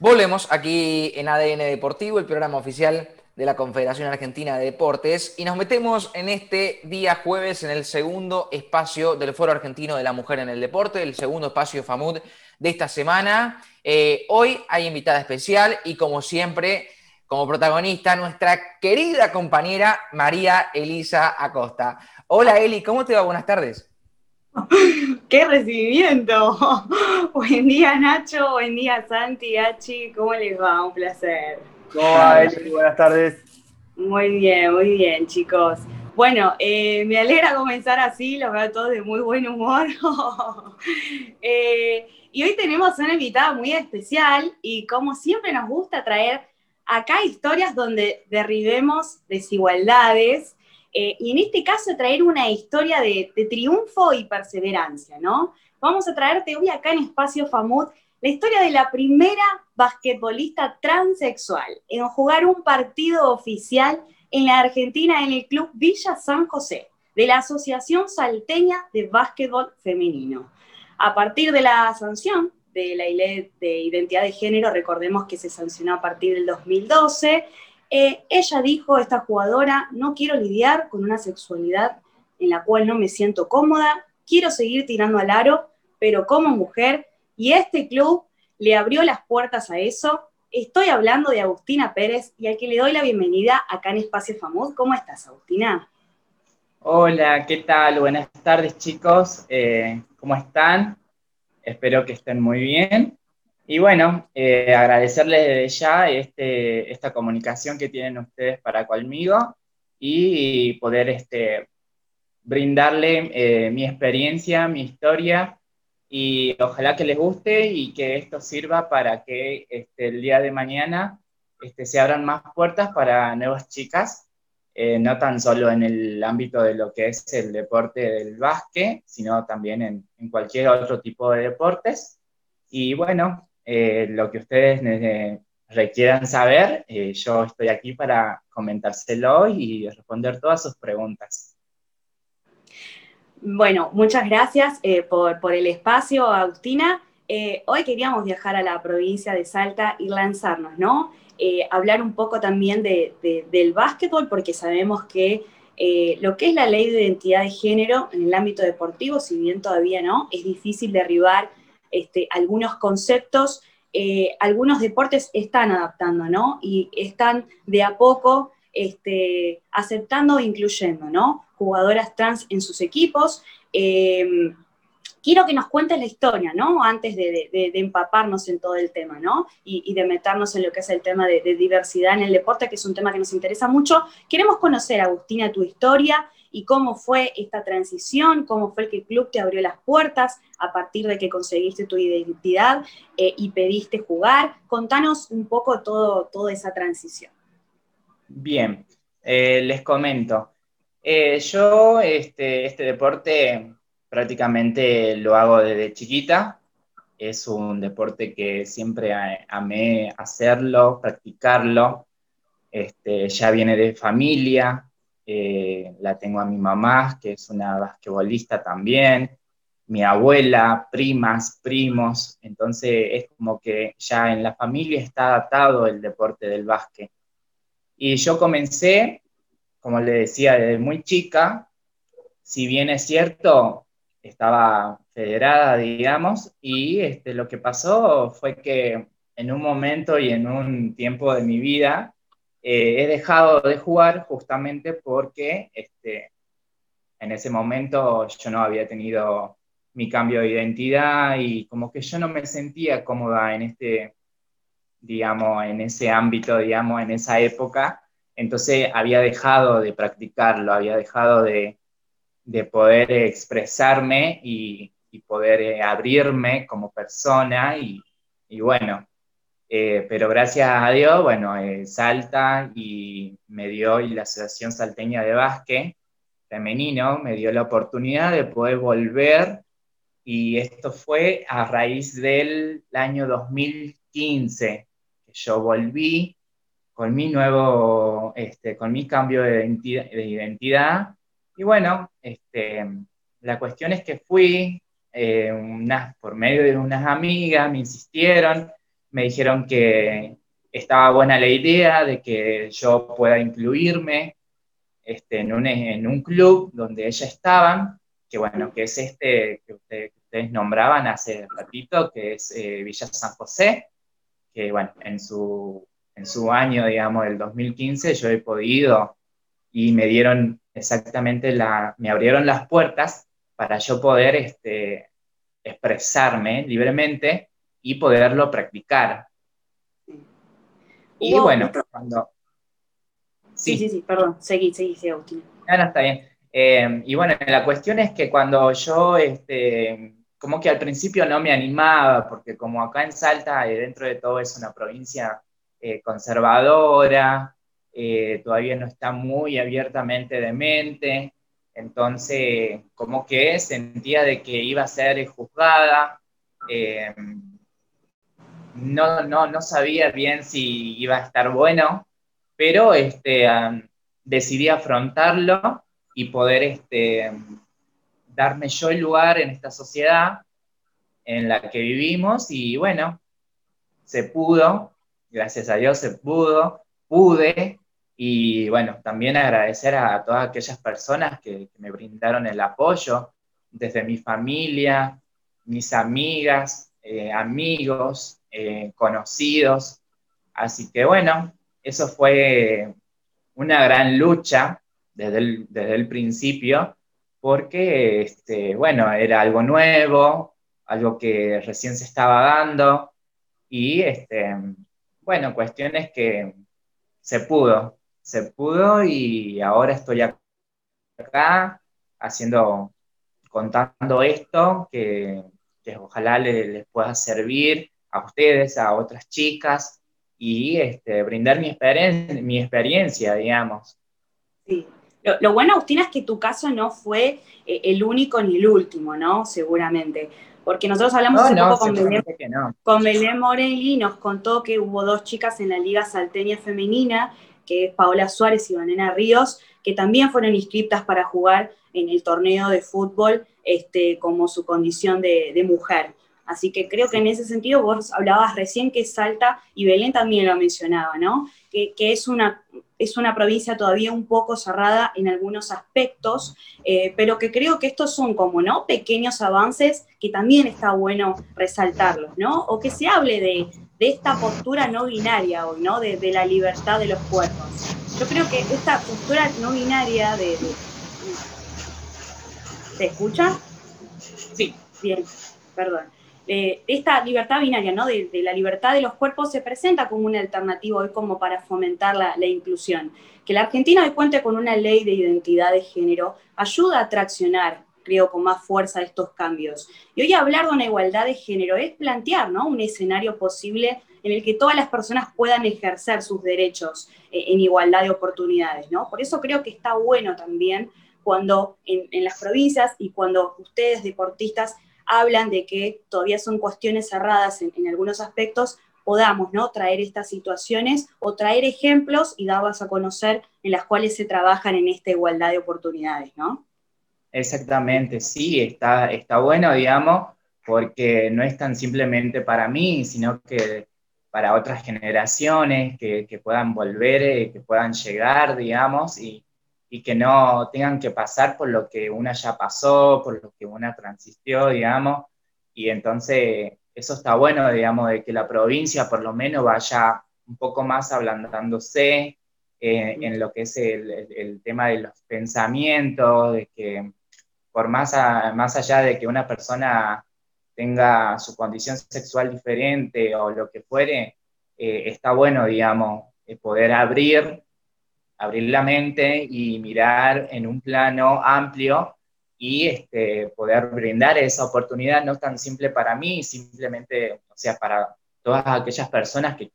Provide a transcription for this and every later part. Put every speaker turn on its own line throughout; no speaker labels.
Volvemos aquí en ADN Deportivo, el programa oficial de la Confederación Argentina de Deportes, y nos metemos en este día jueves en el segundo espacio del Foro Argentino de la Mujer en el Deporte, el segundo espacio FAMUD de esta semana. Eh, hoy hay invitada especial y como siempre, como protagonista, nuestra querida compañera María Elisa Acosta. Hola Eli, ¿cómo te va? Buenas tardes.
¡Qué recibimiento! Buen día Nacho, buen día Santi, Hachi, ¿cómo les va? Un placer.
¿Cómo va, Buenas tardes.
Muy bien, muy bien, chicos. Bueno, eh, me alegra comenzar así, los veo todos de muy buen humor. Eh, y hoy tenemos una invitada muy especial y como siempre nos gusta traer acá historias donde derribemos desigualdades eh, y en este caso traer una historia de, triunfo y perseverancia, ¿no? Vamos a traerte hoy acá en Espacio FAMUD la historia de la primera basquetbolista transexual en jugar un partido oficial en la Argentina en el Club Villa San José de la Asociación Salteña de Básquetbol Femenino. A partir de la sanción de la ley de identidad de género, recordemos que se sancionó a partir del 2012, eh, ella dijo, esta jugadora, no quiero lidiar con una sexualidad en la cual no me siento cómoda, quiero seguir tirando al aro, pero como mujer, y este club le abrió las puertas a eso. Estoy hablando de Agustina Pérez y al que le doy la bienvenida acá en Espacio Famud. ¿Cómo estás, Agustina?
Hola, ¿qué tal? Buenas tardes, chicos. Eh, ¿Cómo están? Espero que estén muy bien. Y bueno, eh, agradecerles desde ya este, esta comunicación que tienen ustedes para conmigo y poder este, brindarle eh, mi experiencia, mi historia y ojalá que les guste y que esto sirva para que este, el día de mañana este, se abran más puertas para nuevas chicas, eh, no tan solo en el ámbito de lo que es el deporte del básquet, sino también en, en cualquier otro tipo de deportes. Y bueno, eh, lo que ustedes requieran saber, eh, yo estoy aquí para comentárselo y responder todas sus preguntas.
Bueno, muchas gracias eh, por, el espacio, Agustina. hoy queríamos viajar a la provincia de Salta y lanzarnos, ¿no? hablar un poco también del básquetbol, porque sabemos que lo que es la ley de identidad de género en el ámbito deportivo, si bien todavía no, es difícil derribar este, algunos conceptos, eh, algunos deportes están adaptando, ¿no? Y están de a poco este, aceptando e incluyendo, ¿no? Jugadoras trans en sus equipos. Eh, quiero que nos cuentes la historia, ¿no? Antes de, empaparnos en todo el tema, ¿no? Y, de meternos en lo que es el tema de, diversidad en el deporte, que es un tema que nos interesa mucho. Queremos conocer, Agustina, tu historia y cómo fue esta transición, cómo fue que el club te abrió las puertas a partir de que conseguiste tu identidad eh, y pediste jugar. Contanos un poco todo, toda esa transición.
Bien, eh, les comento. Eh, yo este, este deporte prácticamente lo hago desde chiquita. Es un deporte que siempre amé hacerlo, practicarlo. Este, ya viene de familia, eh, la tengo a mi mamá, que es una basquetbolista también, mi abuela, primas, primos, entonces es como que ya en la familia está adaptado el deporte del básquet. Y yo comencé, como le decía, desde muy chica, si bien es cierto, estaba federada, digamos, y este, lo que pasó fue que en un momento y en un tiempo de mi vida, eh, he dejado de jugar justamente porque este, en ese momento yo no había tenido mi cambio de identidad y como que yo no me sentía cómoda en este, digamos, en ese ámbito, digamos, en esa época. Entonces había dejado de practicarlo, había dejado de, de poder expresarme y, poder eh, abrirme como persona y bueno, eh, pero gracias a Dios, bueno, eh, Salta y me dio, y la Asociación Salteña de Básquet Femenino, me dio la oportunidad de poder volver, y esto fue a raíz del año 2015, que yo volví con mi nuevo, este, con mi cambio de identidad, y bueno, este, la cuestión es que fui, eh, por medio de unas amigas, me insistieron, me dijeron que estaba buena la idea de que yo pueda incluirme este, en, un, en un club donde ellas estaban, que bueno, que es este que, ustedes nombraban hace ratito, que es eh, Villa San José, que bueno, en su, en su año, digamos, del 2015, yo he podido y me dieron exactamente la, me abrieron las puertas para yo poder este, expresarme libremente y poderlo practicar.
Y bueno, cuando... Sí. sí, sí, perdón, seguí, seguí, seguí, Agustín.
No, no, está bien. Eh, y bueno, la cuestión es que cuando yo, este, como que al principio no me animaba, porque como acá en Salta, y dentro de todo es una provincia eh, conservadora, eh, todavía no está muy abiertamente de mente, entonces como que sentía de que iba a ser juzgada, eh, no, no, no, sabía bien si iba a estar bueno, pero este, decidí afrontarlo y poder este, darme yo el lugar en esta sociedad en la que vivimos y bueno, se pudo, gracias a Dios se pudo, pude y bueno, también agradecer a todas aquellas personas que, me brindaron el apoyo, desde mi familia, mis amigas, eh, amigos, eh, conocidos. Así que bueno, eso fue una gran lucha desde el, desde el principio, porque, este, bueno, era algo nuevo, algo que recién se estaba dando, y, este, bueno, cuestiones que se pudo, se pudo y ahora estoy acá haciendo, contando esto, que, ojalá les, pueda servir a ustedes, a otras chicas, y este, brindar mi, mi experiencia, digamos.
Sí, lo, bueno, Agustina, es que tu caso no fue eh, el único ni el último, ¿no? Seguramente. Porque nosotros hablamos un poco con Belén, con Belén Morelli, nos contó que hubo dos chicas en la Liga Salteña Femenina, que es Paola Suárez y Vanena Ríos, que también fueron inscritas para jugar en el torneo de fútbol este, como su condición de, de mujer. Así que creo que en ese sentido vos hablabas recién que Salta, y Belén también lo mencionaba, ¿no? Que, es, una, es una provincia todavía un poco cerrada en algunos aspectos, eh, pero que creo que estos son como, ¿no? Pequeños avances que también está bueno resaltarlos, ¿no? O que se hable de, esta postura no binaria hoy, ¿no? De, la libertad de los cuerpos. Yo creo que esta postura no binaria de... de ¿Se escucha?
Sí.
Bien, perdón eh, esta libertad binaria, ¿no? De, la libertad de los cuerpos se presenta como una alternativa hoy como para fomentar la, inclusión. Que la Argentina hoy cuente con una ley de identidad de género ayuda a traccionar, creo, con más fuerza estos cambios. Y hoy hablar de una igualdad de género es plantear, ¿no? Un escenario posible en el que todas las personas puedan ejercer sus derechos eh, en igualdad de oportunidades, ¿no? Por eso creo que está bueno también cuando en, en las provincias y cuando ustedes deportistas hablan de que todavía son cuestiones cerradas en, algunos aspectos, podamos ¿no? traer estas situaciones o traer ejemplos y darlas a conocer en las cuales se trabajan en esta igualdad de oportunidades, ¿no?
Exactamente, sí, está, está bueno, digamos, porque no es tan simplemente para mí, sino que para otras generaciones que, que puedan volver, eh, que puedan llegar, digamos, y, y que no tengan que pasar por lo que una ya pasó, por lo que una transistió, digamos, y entonces eso está bueno, digamos, de que la provincia por lo menos vaya un poco más ablandándose eh, en lo que es el, tema de los pensamientos, de que por más, más allá de que una persona tenga su condición sexual diferente o lo que fuere, eh, está bueno, digamos, eh, poder abrir abrir la mente y mirar en un plano amplio y este, poder brindar esa oportunidad no tan simple para mí, simplemente, o sea, para todas aquellas personas que,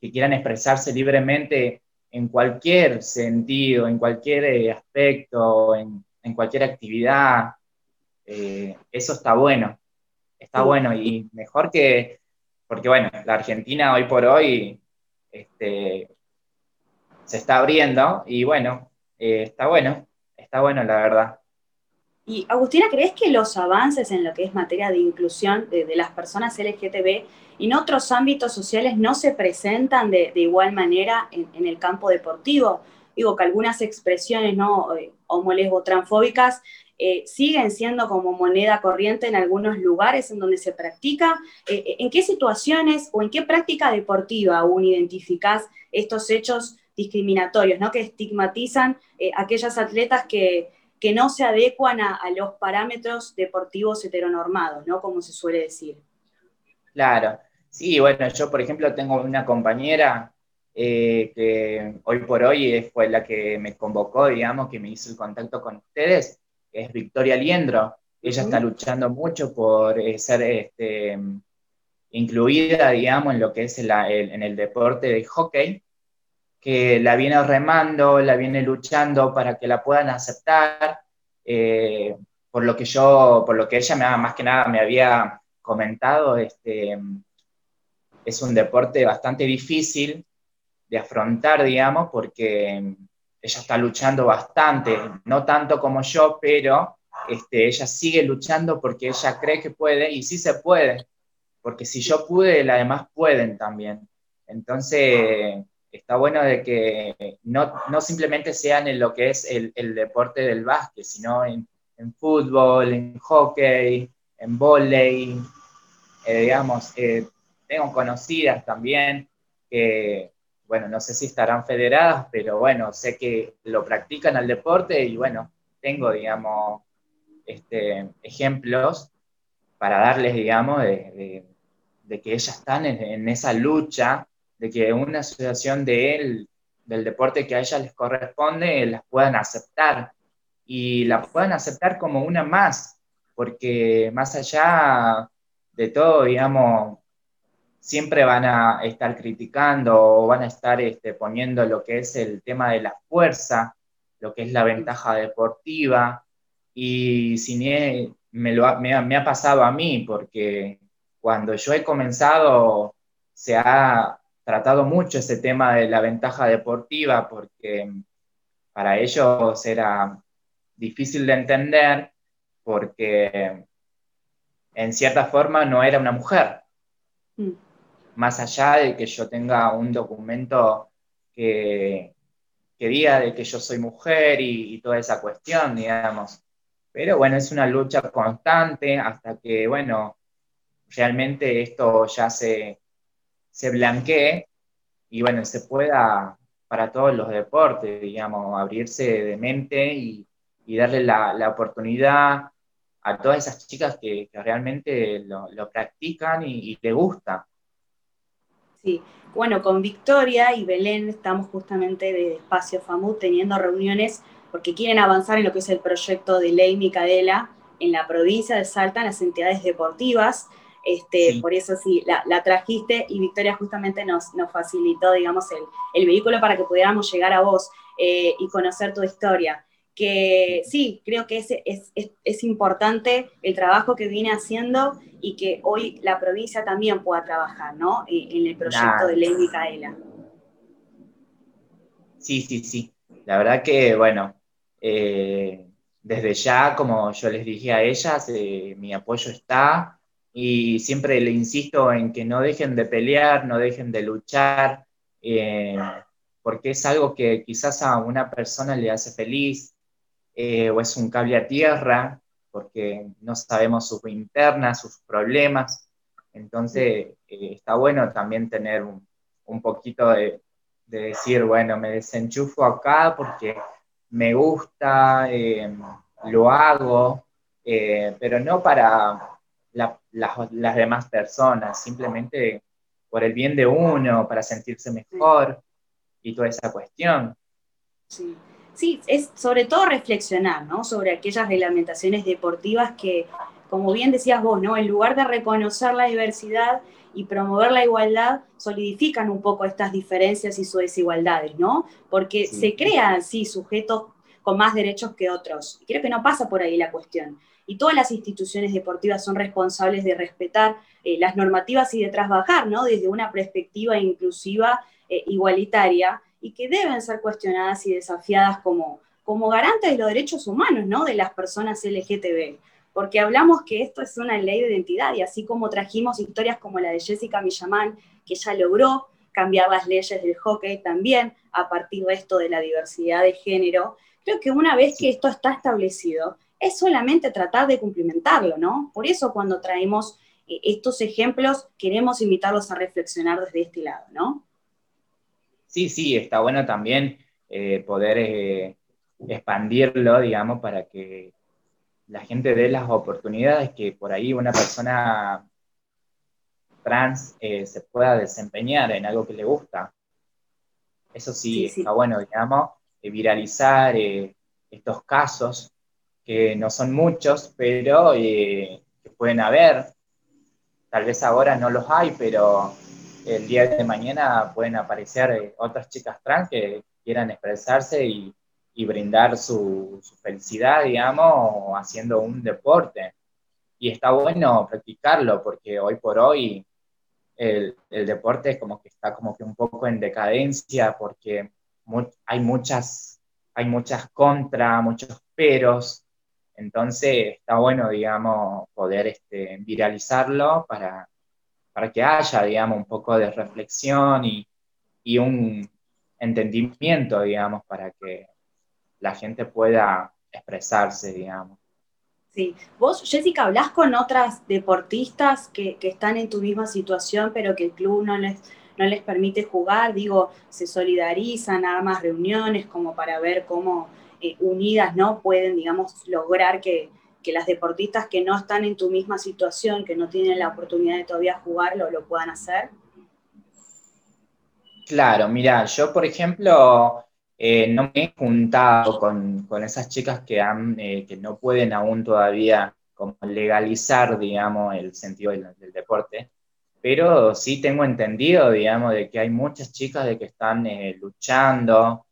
que quieran expresarse libremente en cualquier sentido, en cualquier eh, aspecto, en, en, cualquier actividad. Eh, eso está bueno, está bueno y mejor que, porque bueno, la Argentina hoy por hoy este, se está abriendo y bueno, eh, está bueno, está bueno la verdad.
Y Agustina, ¿crees que los avances en lo que es materia de inclusión de, las personas LGTB en otros ámbitos sociales no se presentan de, igual manera en, el campo deportivo? Digo que algunas expresiones ¿no? Eh, transfóbicas eh, siguen siendo como moneda corriente en algunos lugares en donde se practica. ¿En qué situaciones o en qué práctica deportiva aún identificás estos hechos discriminatorios, ¿no? que estigmatizan a aquellas atletas que, que no se adecuan a, los parámetros deportivos heteronormados, ¿no? Como se suele decir.
Claro. Sí, bueno, yo por ejemplo tengo una compañera eh, que hoy por hoy fue la que me convocó, digamos, que me hizo el contacto con ustedes, es Victoria Liendro. Ella está luchando mucho por eh, ser este, incluida, digamos, en lo que es en el deporte de hockey que la viene remando, la viene luchando para que la puedan aceptar, eh, por lo que yo, por lo que ella me, más que nada me había comentado, este, es un deporte bastante difícil de afrontar, digamos, porque ella está luchando bastante, no tanto como yo, pero este, ella sigue luchando porque ella cree que puede y sí se puede, porque si yo pude, las demás pueden también. Entonces, está bueno de que no, no simplemente sean en lo que es el, el deporte del básquet, sino en, en, fútbol, en hockey, en volei, eh, digamos, eh, tengo conocidas también que, bueno, no sé si estarán federadas, pero bueno, sé que lo practican al deporte y bueno, tengo, digamos, este, ejemplos para darles, digamos, de, de, que ellas están en, en esa lucha de que una asociación de él, del deporte que a ellas les corresponde, las puedan aceptar. Y la puedan aceptar como una más, porque más allá de todo, digamos, siempre van a estar criticando o van a estar este, poniendo lo que es el tema de la fuerza, lo que es la ventaja deportiva, y si me, lo, me, me ha pasado a mí, porque cuando yo he comenzado se ha tratado mucho ese tema de la ventaja deportiva porque para ellos era difícil de entender porque en cierta forma no era una mujer. Mm. Más allá de que yo tenga un documento que, que diga de que yo soy mujer y, y, toda esa cuestión, digamos. Pero bueno, es una lucha constante hasta que, bueno, realmente esto ya se, se blanquee y bueno, se pueda para todos los deportes, digamos, abrirse de mente y, darle la, oportunidad a todas esas chicas que, realmente lo, practican y, y le gusta.
Sí, bueno, con Victoria y Belén estamos justamente de Espacio FAMU teniendo reuniones porque quieren avanzar en lo que es el proyecto de ley Micaela en la provincia de Salta, en las entidades deportivas. Este, Por eso sí, la, trajiste y Victoria justamente nos, nos facilitó, digamos, el, vehículo para que pudiéramos llegar a vos eh, y conocer tu historia. Que sí, creo que es, es, es, importante el trabajo que viene haciendo y que hoy la provincia también pueda trabajar, ¿no? En, el proyecto de Ley Micaela.
Sí, sí, sí. La verdad que, bueno, eh, desde ya, como yo les dije a ellas, eh, mi apoyo está, y siempre le insisto en que no dejen de pelear, no dejen de luchar, eh, porque es algo que quizás a una persona le hace feliz eh, o es un cable a tierra, porque no sabemos sus internas, sus problemas. Entonces, eh, está bueno también tener un, poquito de, de, decir, bueno, me desenchufo acá porque me gusta, lo hago, pero no para las demás personas, simplemente por el bien de uno, para sentirse mejor y toda esa cuestión.
Sí. sí, es sobre todo reflexionar, ¿no? Sobre aquellas reglamentaciones deportivas que, como bien decías vos, ¿no? En lugar de reconocer la diversidad y promover la igualdad, solidifican un poco estas diferencias y sus desigualdades, ¿no? Porque se crean, sí, sujetos con más derechos que otros. Y creo que no pasa por ahí la cuestión y todas las instituciones deportivas son responsables de respetar eh, las normativas y de trabajar ¿no? desde una perspectiva inclusiva, e igualitaria, y que deben ser cuestionadas y desafiadas como, como garante de los derechos humanos, ¿no? De las personas LGTB. Porque hablamos que esto es una ley de identidad y así como trajimos historias como la de Jessica Millamán, que ya logró cambiar las leyes del hockey también a partir de esto de la diversidad de género, creo que una vez que esto está establecido, es solamente tratar de cumplimentarlo, ¿no? Por eso cuando traemos eh, estos ejemplos, queremos invitarlos a reflexionar desde este lado, ¿no?
Sí, sí, está bueno también eh, poder eh, expandirlo, digamos, para que la gente dé las oportunidades que por ahí una persona trans se pueda desempeñar en algo que le gusta. Eso sí, está bueno, digamos, viralizar estos casos, que no son muchos, pero que pueden haber, tal vez ahora no los hay, pero el día de mañana pueden aparecer eh, otras chicas trans que quieran expresarse y, brindar su, felicidad, digamos, haciendo un deporte. Y está bueno practicarlo porque hoy por hoy el, el deporte como que está como que un poco en decadencia porque hay muchas, hay muchas contra, muchos peros, entonces está bueno, digamos, poder este, viralizarlo para, para que haya, digamos, un poco de reflexión y, un entendimiento, digamos, para que la gente pueda expresarse, digamos.
Sí. Vos, Jessica, ¿hablás con otras deportistas que, que, están en tu misma situación, pero que el club no les, no les permite jugar? Digo, se solidarizan, armas reuniones como para ver cómo eh, unidas, ¿no? Pueden, digamos, lograr que, las deportistas que no están en tu misma situación, que no tienen la oportunidad de todavía jugarlo, lo puedan hacer?
Claro, mira, yo por ejemplo eh, no me he juntado con, esas chicas que, han, eh, que no pueden aún todavía como legalizar, digamos, el sentido del, deporte, pero sí tengo entendido, digamos, de que hay muchas chicas de que están luchando,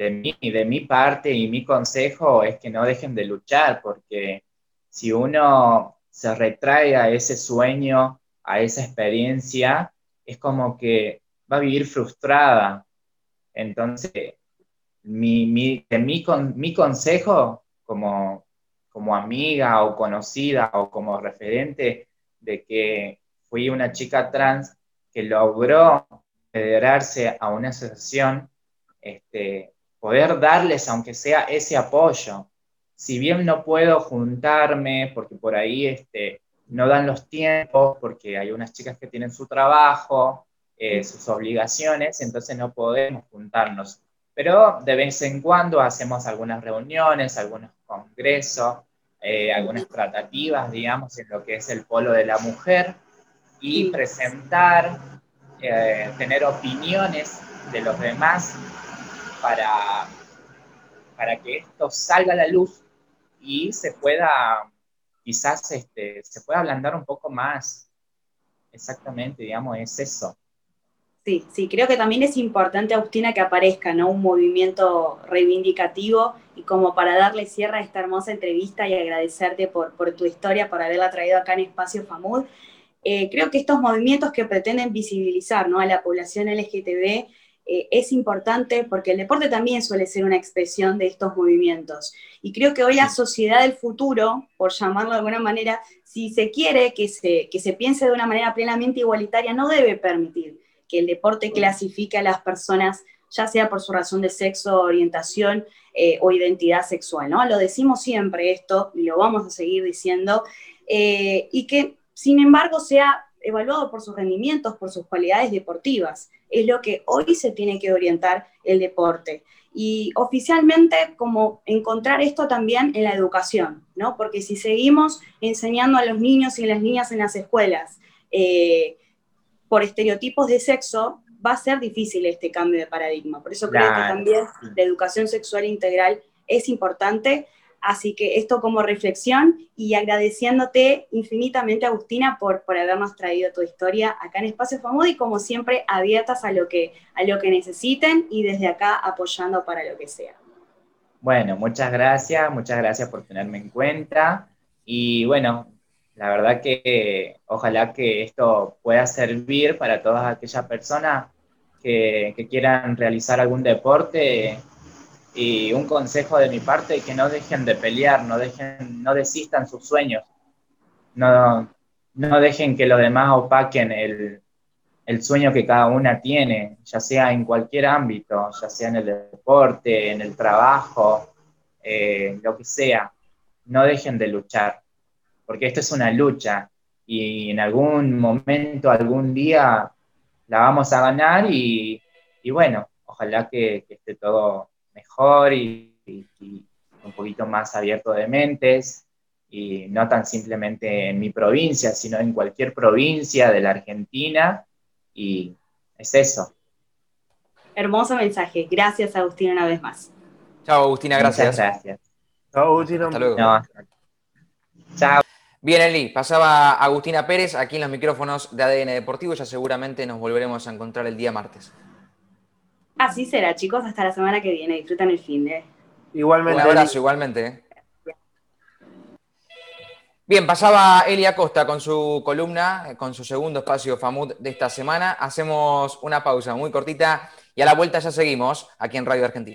de mi, de mi parte y mi consejo es que no dejen de luchar, porque si uno se retrae a ese sueño, a esa experiencia, es como que va a vivir frustrada. Entonces, mi, mi, mi, mi consejo como, como amiga o conocida o como referente de que fui una chica trans que logró federarse a una asociación, este, poder darles, aunque sea ese apoyo. Si bien no puedo juntarme, porque por ahí este, no dan los tiempos, porque hay unas chicas que tienen su trabajo, eh, sus obligaciones, entonces no podemos juntarnos. Pero de vez en cuando hacemos algunas reuniones, algunos congresos, eh, algunas tratativas, digamos, en lo que es el polo de la mujer y presentar, eh, tener opiniones de los demás para, para que esto salga a la luz y se pueda, quizás este, se pueda ablandar un poco más. Exactamente, digamos, es eso.
Sí, sí, creo que también es importante, Agustina, que aparezca ¿no? un movimiento reivindicativo y como para darle cierre a esta hermosa entrevista y agradecerte por, por tu historia, por haberla traído acá en Espacio FAMUD. Eh, creo que estos movimientos que pretenden visibilizar ¿no? a la población LGTB eh, es importante porque el deporte también suele ser una expresión de estos movimientos. Y creo que hoy la sociedad del futuro, por llamarlo de alguna manera, si se quiere que se, que se piense de una manera plenamente igualitaria, no debe permitir que el deporte clasifique a las personas, ya sea por su razón de sexo, orientación eh, o identidad sexual. ¿no? Lo decimos siempre esto y lo vamos a seguir diciendo, eh, y que sin embargo sea evaluado por sus rendimientos, por sus cualidades deportivas. Es lo que hoy se tiene que orientar el deporte. Y oficialmente, como encontrar esto también en la educación, ¿no? Porque si seguimos enseñando a los niños y las niñas en las escuelas eh, por estereotipos de sexo, va a ser difícil este cambio de paradigma. Por eso creo que también la educación sexual integral es importante Así que esto como reflexión y agradeciéndote infinitamente, Agustina, por, por habernos traído tu historia acá en Espacio Famoso y como siempre abiertas a lo, que, a lo que necesiten y desde acá apoyando para lo que sea.
Bueno, muchas gracias, muchas gracias por tenerme en cuenta y bueno, la verdad que ojalá que esto pueda servir para todas aquellas personas que, que quieran realizar algún deporte Y un consejo de mi parte, que no dejen de pelear, no, dejen, no desistan sus sueños, no, no dejen que los demás opaquen el, el sueño que cada una tiene, ya sea en cualquier ámbito, ya sea en el deporte, en el trabajo, eh, lo que sea, no dejen de luchar, porque esto es una lucha y en algún momento, algún día la vamos a ganar y, bueno, ojalá que, esté todo mejor y, y, un poquito más abierto de mentes y no tan simplemente en mi provincia, sino en cualquier provincia de la Argentina y es eso.
Hermoso mensaje. Gracias, Agustín, una vez más.
Chao, Agustina, gracias.
gracias.
Chao, Agustina.
Hasta luego.
Chao.
Bien, Eli, pasaba Agustina Pérez aquí en los micrófonos de ADN Deportivo. Ya seguramente nos volveremos a encontrar el día martes.
Así será, chicos. Hasta la semana que viene. Disfrutan el fin de.
Igualmente.
Un abrazo, igualmente. Bien, pasaba Eli Acosta con su columna, con su segundo espacio FAMUD de esta semana. Hacemos una pausa muy cortita y a la vuelta ya seguimos aquí en Radio Argentina.